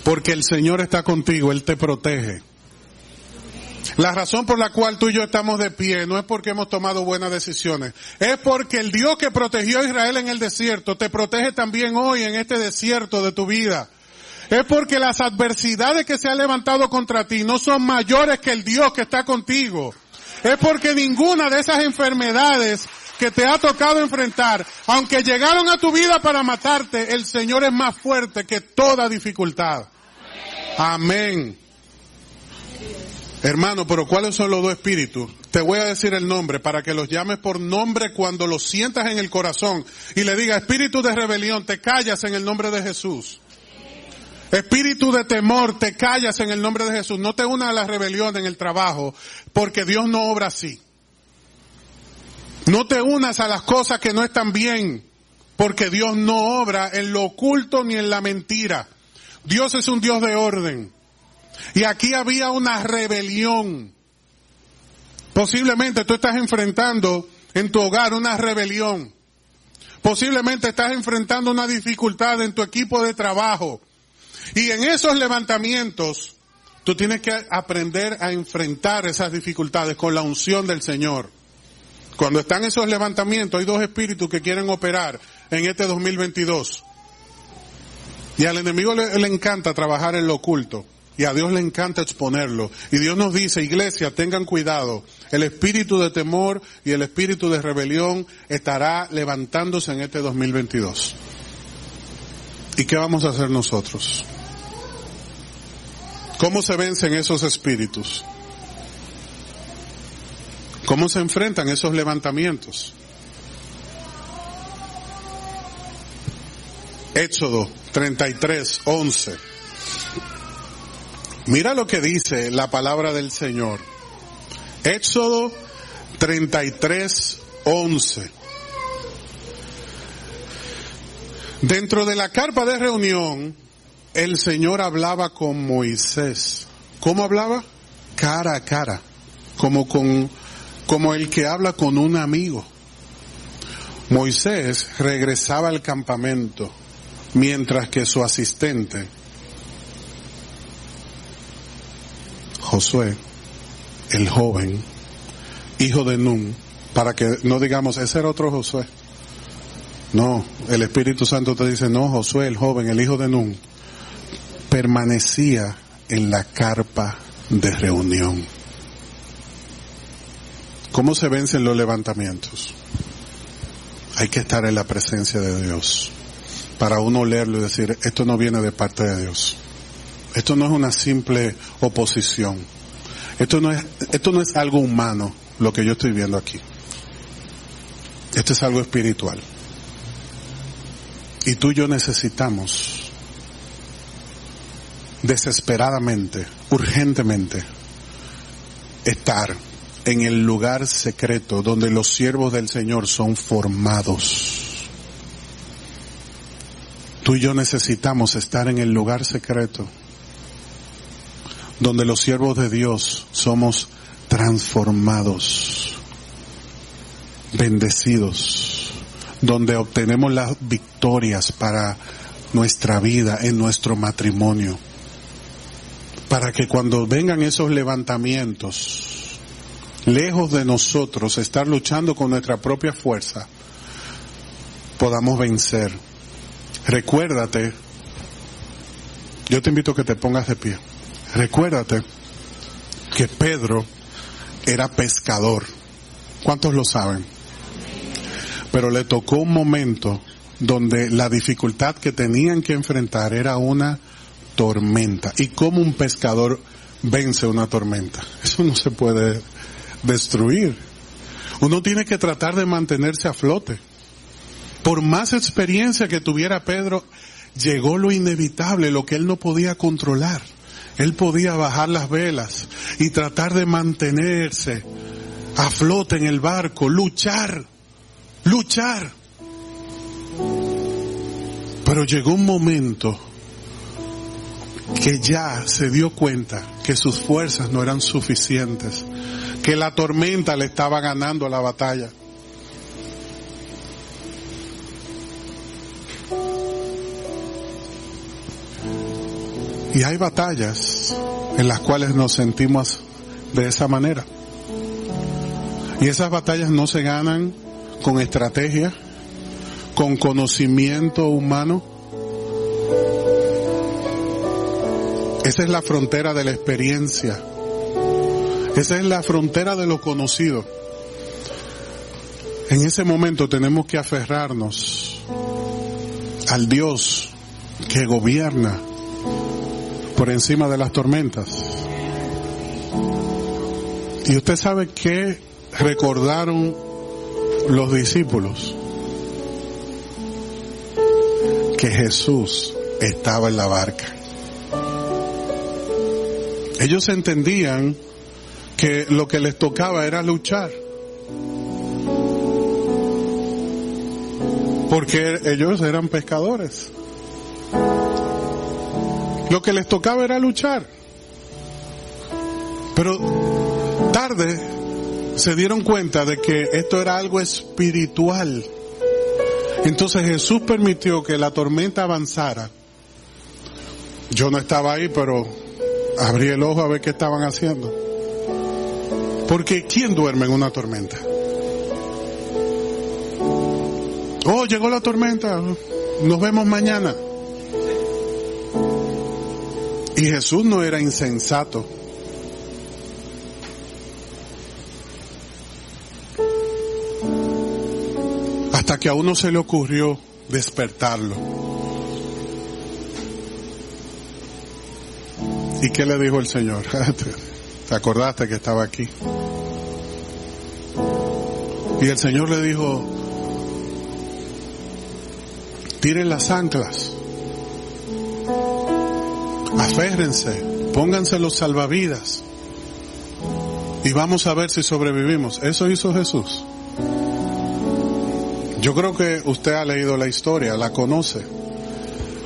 Porque el Señor está contigo, Él te protege. La razón por la cual tú y yo estamos de pie no es porque hemos tomado buenas decisiones, es porque el Dios que protegió a Israel en el desierto te protege también hoy en este desierto de tu vida. Es porque las adversidades que se han levantado contra ti no son mayores que el Dios que está contigo. Es porque ninguna de esas enfermedades que te ha tocado enfrentar, aunque llegaron a tu vida para matarte, el Señor es más fuerte que toda dificultad. Amén. Hermano, pero ¿cuáles son los dos espíritus? Te voy a decir el nombre para que los llames por nombre cuando los sientas en el corazón y le diga, espíritu de rebelión, te callas en el nombre de Jesús. Espíritu de temor, te callas en el nombre de Jesús. No te unas a la rebelión en el trabajo, porque Dios no obra así. No te unas a las cosas que no están bien, porque Dios no obra en lo oculto ni en la mentira. Dios es un Dios de orden. Y aquí había una rebelión. Posiblemente tú estás enfrentando en tu hogar una rebelión. Posiblemente estás enfrentando una dificultad en tu equipo de trabajo. Y en esos levantamientos, tú tienes que aprender a enfrentar esas dificultades con la unción del Señor. Cuando están esos levantamientos, hay dos espíritus que quieren operar en este 2022. Y al enemigo le, le, encanta trabajar en lo oculto. Y a Dios le encanta exponerlo. Y Dios nos dice, iglesia, tengan cuidado. El espíritu de temor y el espíritu de rebelión estará levantándose en este 2022. ¿Y qué vamos a hacer nosotros? ¿Cómo se vencen esos espíritus? ¿Cómo se enfrentan esos levantamientos? Éxodo 33, 11. Mira lo que dice la palabra del Señor. Éxodo 33, 11. Dentro de la carpa de reunión, el Señor hablaba con Moisés. ¿Cómo hablaba? Cara a cara, como con, como el que habla con un amigo. Moisés regresaba al campamento, mientras que su asistente, Josué, el joven, hijo de Nun, para que no digamos, ese era otro Josué. No, el Espíritu Santo te dice, no, Josué, el joven, el hijo de Nun, permanecía en la carpa de reunión. ¿Cómo se vencen los levantamientos? Hay que estar en la presencia de Dios para uno leerlo y decir, esto no viene de parte de Dios. Esto no es una simple oposición. Esto no es, esto no es algo humano lo que yo estoy viendo aquí. Esto es algo espiritual. Y tú y yo necesitamos desesperadamente, urgentemente, estar en el lugar secreto donde los siervos del Señor son formados. Tú y yo necesitamos estar en el lugar secreto donde los siervos de Dios somos transformados, bendecidos, donde obtenemos las victorias para nuestra vida, en nuestro matrimonio para que cuando vengan esos levantamientos, lejos de nosotros estar luchando con nuestra propia fuerza, podamos vencer. Recuérdate, yo te invito a que te pongas de pie. Recuérdate que Pedro era pescador. ¿Cuántos lo saben? Pero le tocó un momento donde la dificultad que tenían que enfrentar era una tormenta. ¿Y cómo un pescador vence una tormenta? Eso no se puede destruir. Uno tiene que tratar de mantenerse a flote. Por más experiencia que tuviera Pedro, llegó lo inevitable, lo que él no podía controlar. Él podía bajar las velas y tratar de mantenerse a flote en el barco, luchar, luchar. Pero llegó un momento que ya se dio cuenta que sus fuerzas no eran suficientes, que la tormenta le estaba ganando la batalla. Y hay batallas en las cuales nos sentimos de esa manera. Y esas batallas no se ganan con estrategia, con conocimiento humano, Esa es la frontera de la experiencia. Esa es la frontera de lo conocido. En ese momento tenemos que aferrarnos al Dios que gobierna por encima de las tormentas. Y usted sabe que recordaron los discípulos que Jesús estaba en la barca. Ellos entendían que lo que les tocaba era luchar. Porque ellos eran pescadores. Lo que les tocaba era luchar. Pero tarde se dieron cuenta de que esto era algo espiritual. Entonces Jesús permitió que la tormenta avanzara. Yo no estaba ahí, pero abrí el ojo a ver qué estaban haciendo. Porque ¿quién duerme en una tormenta? Oh, llegó la tormenta. Nos vemos mañana. Y Jesús no era insensato. Hasta que a uno se le ocurrió despertarlo. ¿Y qué le dijo el Señor? ¿Te acordaste que estaba aquí? Y el Señor le dijo, tiren las anclas, aférrense, pónganse los salvavidas y vamos a ver si sobrevivimos. Eso hizo Jesús. Yo creo que usted ha leído la historia, la conoce.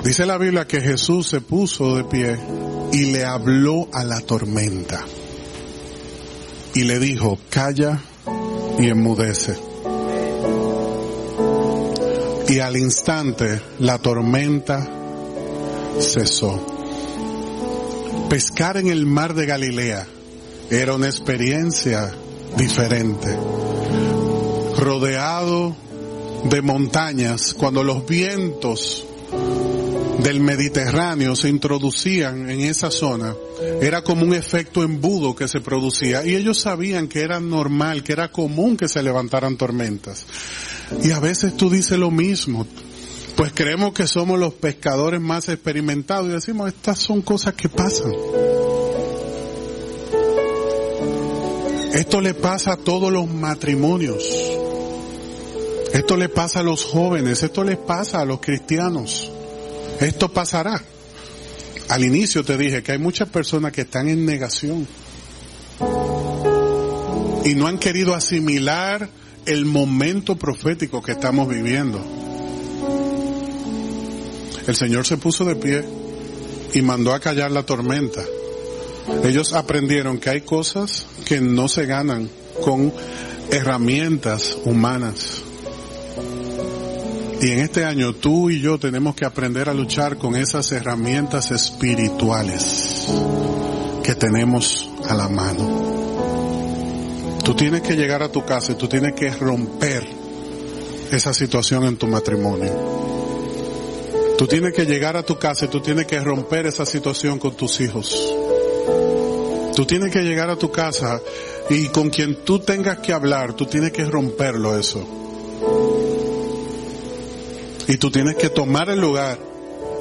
Dice la Biblia que Jesús se puso de pie y le habló a la tormenta. Y le dijo, calla y enmudece. Y al instante la tormenta cesó. Pescar en el mar de Galilea era una experiencia diferente. Rodeado de montañas, cuando los vientos del Mediterráneo se introducían en esa zona, era como un efecto embudo que se producía y ellos sabían que era normal, que era común que se levantaran tormentas. Y a veces tú dices lo mismo, pues creemos que somos los pescadores más experimentados y decimos, estas son cosas que pasan. Esto le pasa a todos los matrimonios. Esto le pasa a los jóvenes, esto les pasa a los cristianos. Esto pasará. Al inicio te dije que hay muchas personas que están en negación y no han querido asimilar el momento profético que estamos viviendo. El Señor se puso de pie y mandó a callar la tormenta. Ellos aprendieron que hay cosas que no se ganan con herramientas humanas. Y en este año tú y yo tenemos que aprender a luchar con esas herramientas espirituales que tenemos a la mano. Tú tienes que llegar a tu casa y tú tienes que romper esa situación en tu matrimonio. Tú tienes que llegar a tu casa y tú tienes que romper esa situación con tus hijos. Tú tienes que llegar a tu casa y con quien tú tengas que hablar, tú tienes que romperlo eso. Y tú tienes que tomar el lugar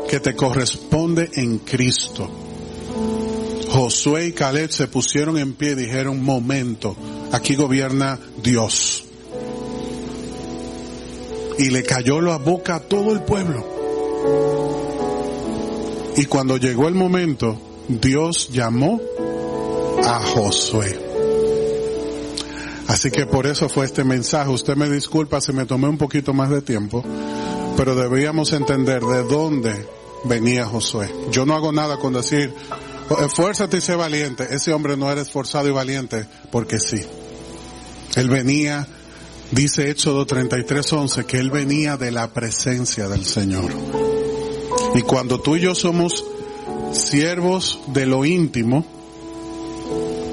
que te corresponde en Cristo. Josué y Caleb se pusieron en pie y dijeron, momento, aquí gobierna Dios. Y le cayó la boca a todo el pueblo. Y cuando llegó el momento, Dios llamó a Josué. Así que por eso fue este mensaje. Usted me disculpa si me tomé un poquito más de tiempo pero debíamos entender de dónde venía Josué. Yo no hago nada con decir, esfuérzate y sé valiente. Ese hombre no era esforzado y valiente porque sí. Él venía, dice Éxodo 33:11, que él venía de la presencia del Señor. Y cuando tú y yo somos siervos de lo íntimo,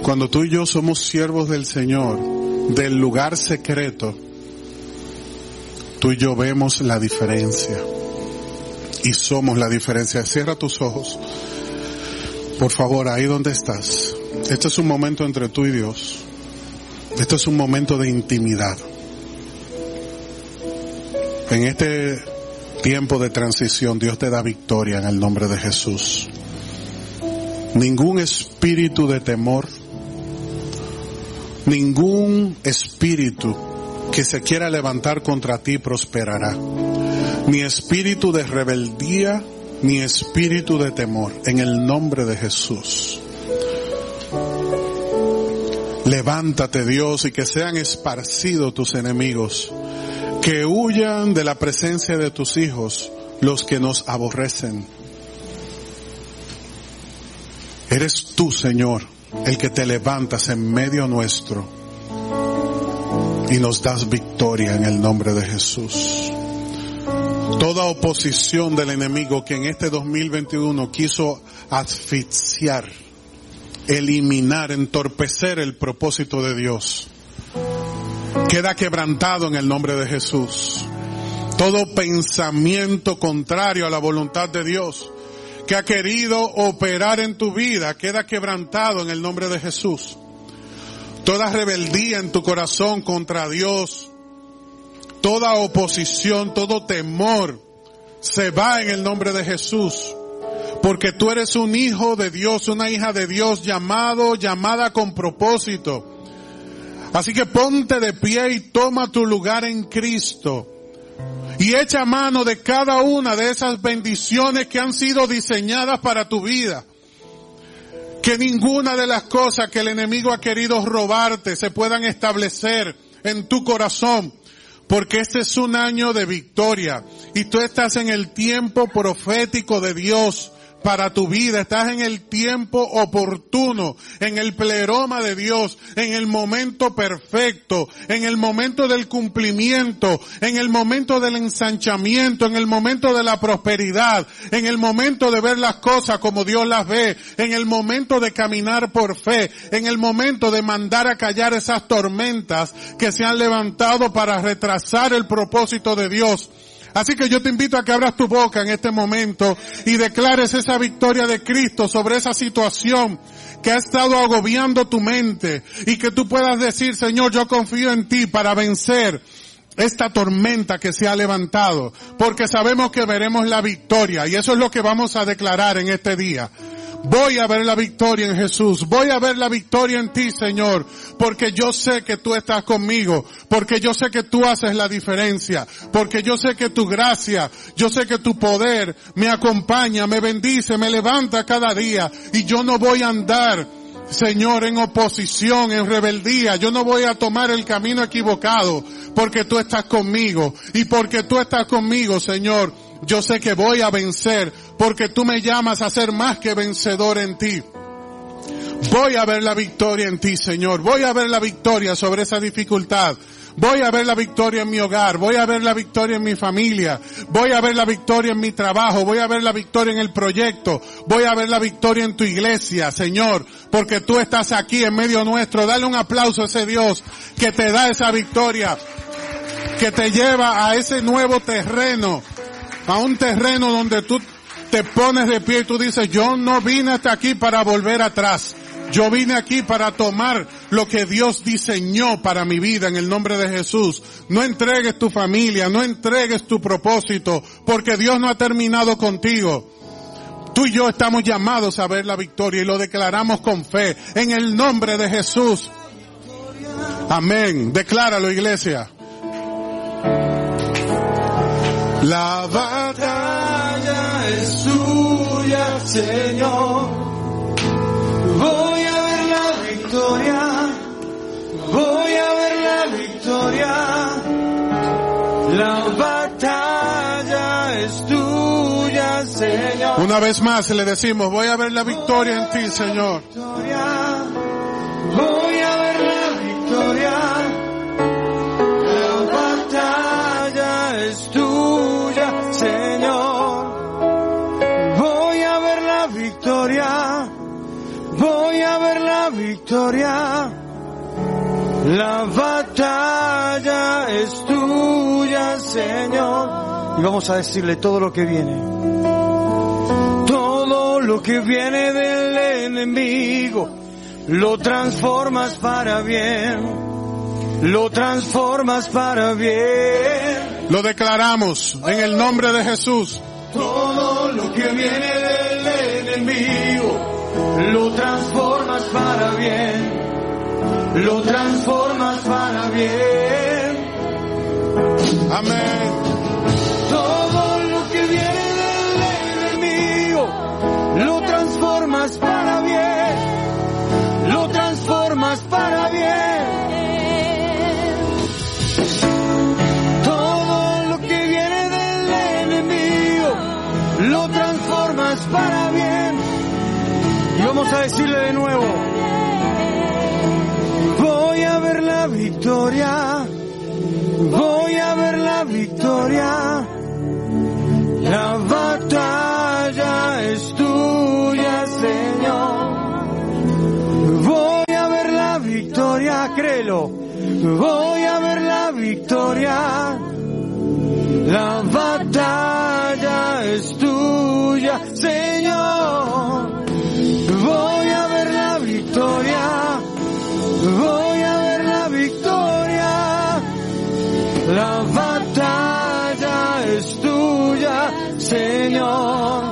cuando tú y yo somos siervos del Señor, del lugar secreto, tú y yo vemos la diferencia. Y somos la diferencia. Cierra tus ojos. Por favor, ahí donde estás. Este es un momento entre tú y Dios. Este es un momento de intimidad. En este tiempo de transición Dios te da victoria en el nombre de Jesús. Ningún espíritu de temor, ningún espíritu que se quiera levantar contra ti prosperará. Ni espíritu de rebeldía, ni espíritu de temor, en el nombre de Jesús. Levántate Dios y que sean esparcidos tus enemigos, que huyan de la presencia de tus hijos los que nos aborrecen. Eres tú, Señor, el que te levantas en medio nuestro y nos das victoria en el nombre de Jesús. Toda oposición del enemigo que en este 2021 quiso asfixiar, eliminar, entorpecer el propósito de Dios, queda quebrantado en el nombre de Jesús. Todo pensamiento contrario a la voluntad de Dios que ha querido operar en tu vida queda quebrantado en el nombre de Jesús. Toda rebeldía en tu corazón contra Dios, toda oposición, todo temor se va en el nombre de Jesús. Porque tú eres un hijo de Dios, una hija de Dios llamado, llamada con propósito. Así que ponte de pie y toma tu lugar en Cristo. Y echa mano de cada una de esas bendiciones que han sido diseñadas para tu vida. Que ninguna de las cosas que el enemigo ha querido robarte se puedan establecer en tu corazón. Porque este es un año de victoria. Y tú estás en el tiempo profético de Dios para tu vida. Estás en el tiempo oportuno, en el pleroma de Dios, en el momento perfecto, en el momento del cumplimiento, en el momento del ensanchamiento, en el momento de la prosperidad, en el momento de ver las cosas como Dios las ve, en el momento de caminar por fe, en el momento de mandar a callar esas tormentas que se han levantado para retrasar el propósito de Dios. Así que yo te invito a que abras tu boca en este momento y declares esa victoria de Cristo sobre esa situación que ha estado agobiando tu mente y que tú puedas decir, Señor, yo confío en ti para vencer esta tormenta que se ha levantado, porque sabemos que veremos la victoria y eso es lo que vamos a declarar en este día. Voy a ver la victoria en Jesús. Voy a ver la victoria en ti, Señor. Porque yo sé que tú estás conmigo. Porque yo sé que tú haces la diferencia. Porque yo sé que tu gracia, yo sé que tu poder me acompaña, me bendice, me levanta cada día. Y yo no voy a andar Señor, en oposición, en rebeldía. Yo no voy a tomar el camino equivocado porque tú estás conmigo. Y porque tú estás conmigo, Señor, yo sé que voy a vencer porque tú me llamas a ser más que vencedor en ti. Voy a ver la victoria en ti, Señor. Voy a ver la victoria sobre esa dificultad. Voy a ver la victoria en mi hogar, voy a ver la victoria en mi familia, voy a ver la victoria en mi trabajo, voy a ver la victoria en el proyecto, voy a ver la victoria en tu iglesia, Señor, porque tú estás aquí en medio nuestro. Dale un aplauso a ese Dios que te da esa victoria, que te lleva a ese nuevo terreno, a un terreno donde tú te pones de pie y tú dices, yo no vine hasta aquí para volver atrás. Yo vine aquí para tomar lo que Dios diseñó para mi vida en el nombre de Jesús. No entregues tu familia, no entregues tu propósito, porque Dios no ha terminado contigo. Tú y yo estamos llamados a ver la victoria y lo declaramos con fe en el nombre de Jesús. Amén. Decláralo, iglesia. La batalla es suya, Señor. Voy a ver la victoria. Voy a ver la victoria. La batalla es tuya, Señor. Una vez más le decimos, voy a ver la victoria en ti, Señor. Voy victoria. Voy a ver la victoria. La batalla es tuya, Señor. Y vamos a decirle todo lo que viene. Todo lo que viene del enemigo, lo transformas para bien. Lo transformas para bien. Lo declaramos en el nombre de Jesús. Todo lo que viene lo transformas para bien. Lo transformas para bien. Amén. Todo lo que viene del enemigo lo transformas vamos a decirle de nuevo. Voy a ver la victoria. Voy a ver la victoria. La batalla es tuya, Señor. Voy a ver la victoria, créelo. Voy a ver la victoria. La batalla es tuya, Señor. Señor.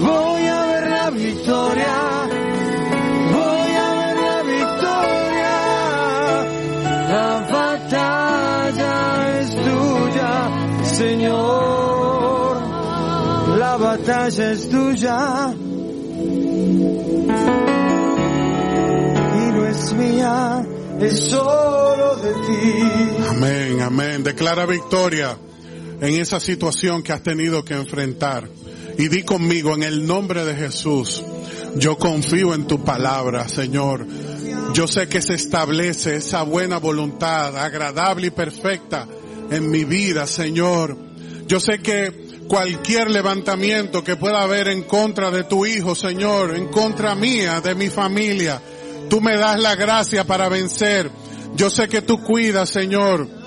Voy a ver la victoria. Voy a ver la victoria. La batalla es tuya, Señor. La batalla es tuya. Y no es mía, es solo de ti. Amén, amén. Declara victoria en esa situación que has tenido que enfrentar. Y di conmigo en el nombre de Jesús, yo confío en tu palabra, Señor. Yo sé que se establece esa buena voluntad agradable y perfecta en mi vida, Señor. Yo sé que cualquier levantamiento que pueda haber en contra de tu hijo, Señor, en contra mía, de mi familia, tú me das la gracia para vencer. Yo sé que tú cuidas, Señor.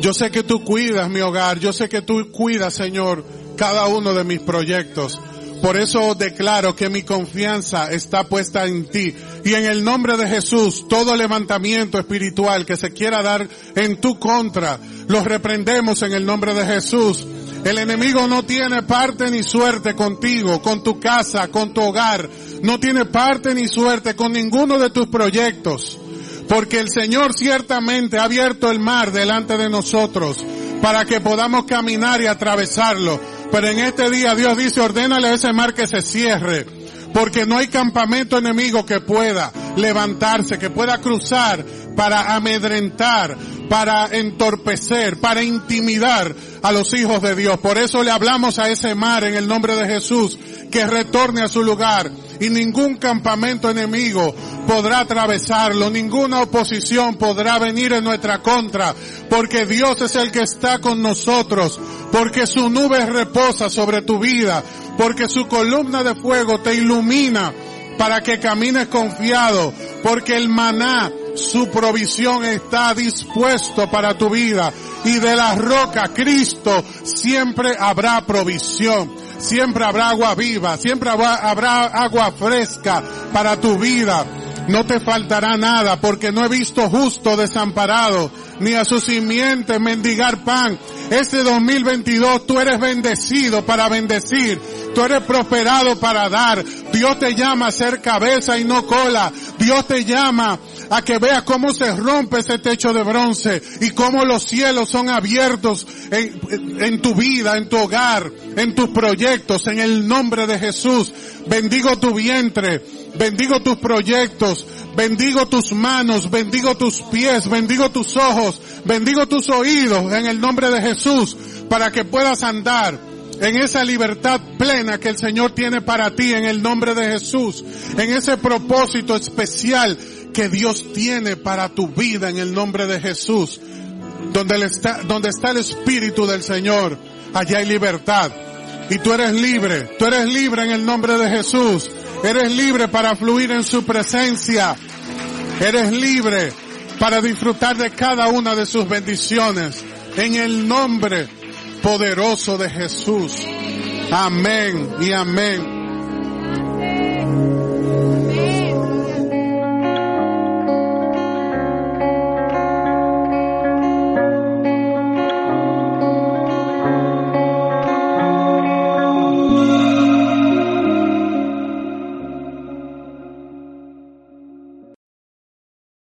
Yo sé que tú cuidas mi hogar. Yo sé que tú cuidas, Señor, cada uno de mis proyectos. Por eso declaro que mi confianza está puesta en ti. Y en el nombre de Jesús, todo levantamiento espiritual que se quiera dar en tu contra, los reprendemos en el nombre de Jesús. El enemigo no tiene parte ni suerte contigo, con tu casa, con tu hogar. No tiene parte ni suerte con ninguno de tus proyectos. Porque el Señor ciertamente ha abierto el mar delante de nosotros para que podamos caminar y atravesarlo. Pero en este día Dios dice, ordénale a ese mar que se cierre. Porque no hay campamento enemigo que pueda levantarse, que pueda cruzar para amedrentar, para entorpecer, para intimidar a los hijos de Dios. Por eso le hablamos a ese mar en el nombre de Jesús que retorne a su lugar y ningún campamento enemigo podrá atravesarlo, ninguna oposición podrá venir en nuestra contra, porque Dios es el que está con nosotros, porque su nube reposa sobre tu vida, porque su columna de fuego te ilumina para que camines confiado, porque el maná, su provisión está dispuesto para tu vida y de la roca Cristo siempre habrá provisión. Siempre habrá agua viva, siempre habrá, agua fresca para tu vida. No te faltará nada porque no he visto justo desamparado ni a su simiente mendigar pan. Este 2022 tú eres bendecido para bendecir. Tú eres prosperado para dar. Dios te llama a ser cabeza y no cola. Dios te llama a que veas cómo se rompe ese techo de bronce y cómo los cielos son abiertos en, en, tu vida, en tu hogar, en tus proyectos, en el nombre de Jesús. Bendigo tu vientre, bendigo tus proyectos, bendigo tus manos, bendigo tus pies, bendigo tus ojos, bendigo tus oídos en el nombre de Jesús para que puedas andar en esa libertad plena que el Señor tiene para ti en el nombre de Jesús, en ese propósito especial que Dios tiene para tu vida en el nombre de Jesús. Donde está, donde está el Espíritu del Señor, allá hay libertad. Y tú eres libre, tú eres libre en el nombre de Jesús. Eres libre para fluir en su presencia. Eres libre para disfrutar de cada una de sus bendiciones. En el nombre poderoso de Jesús. Amén y amén.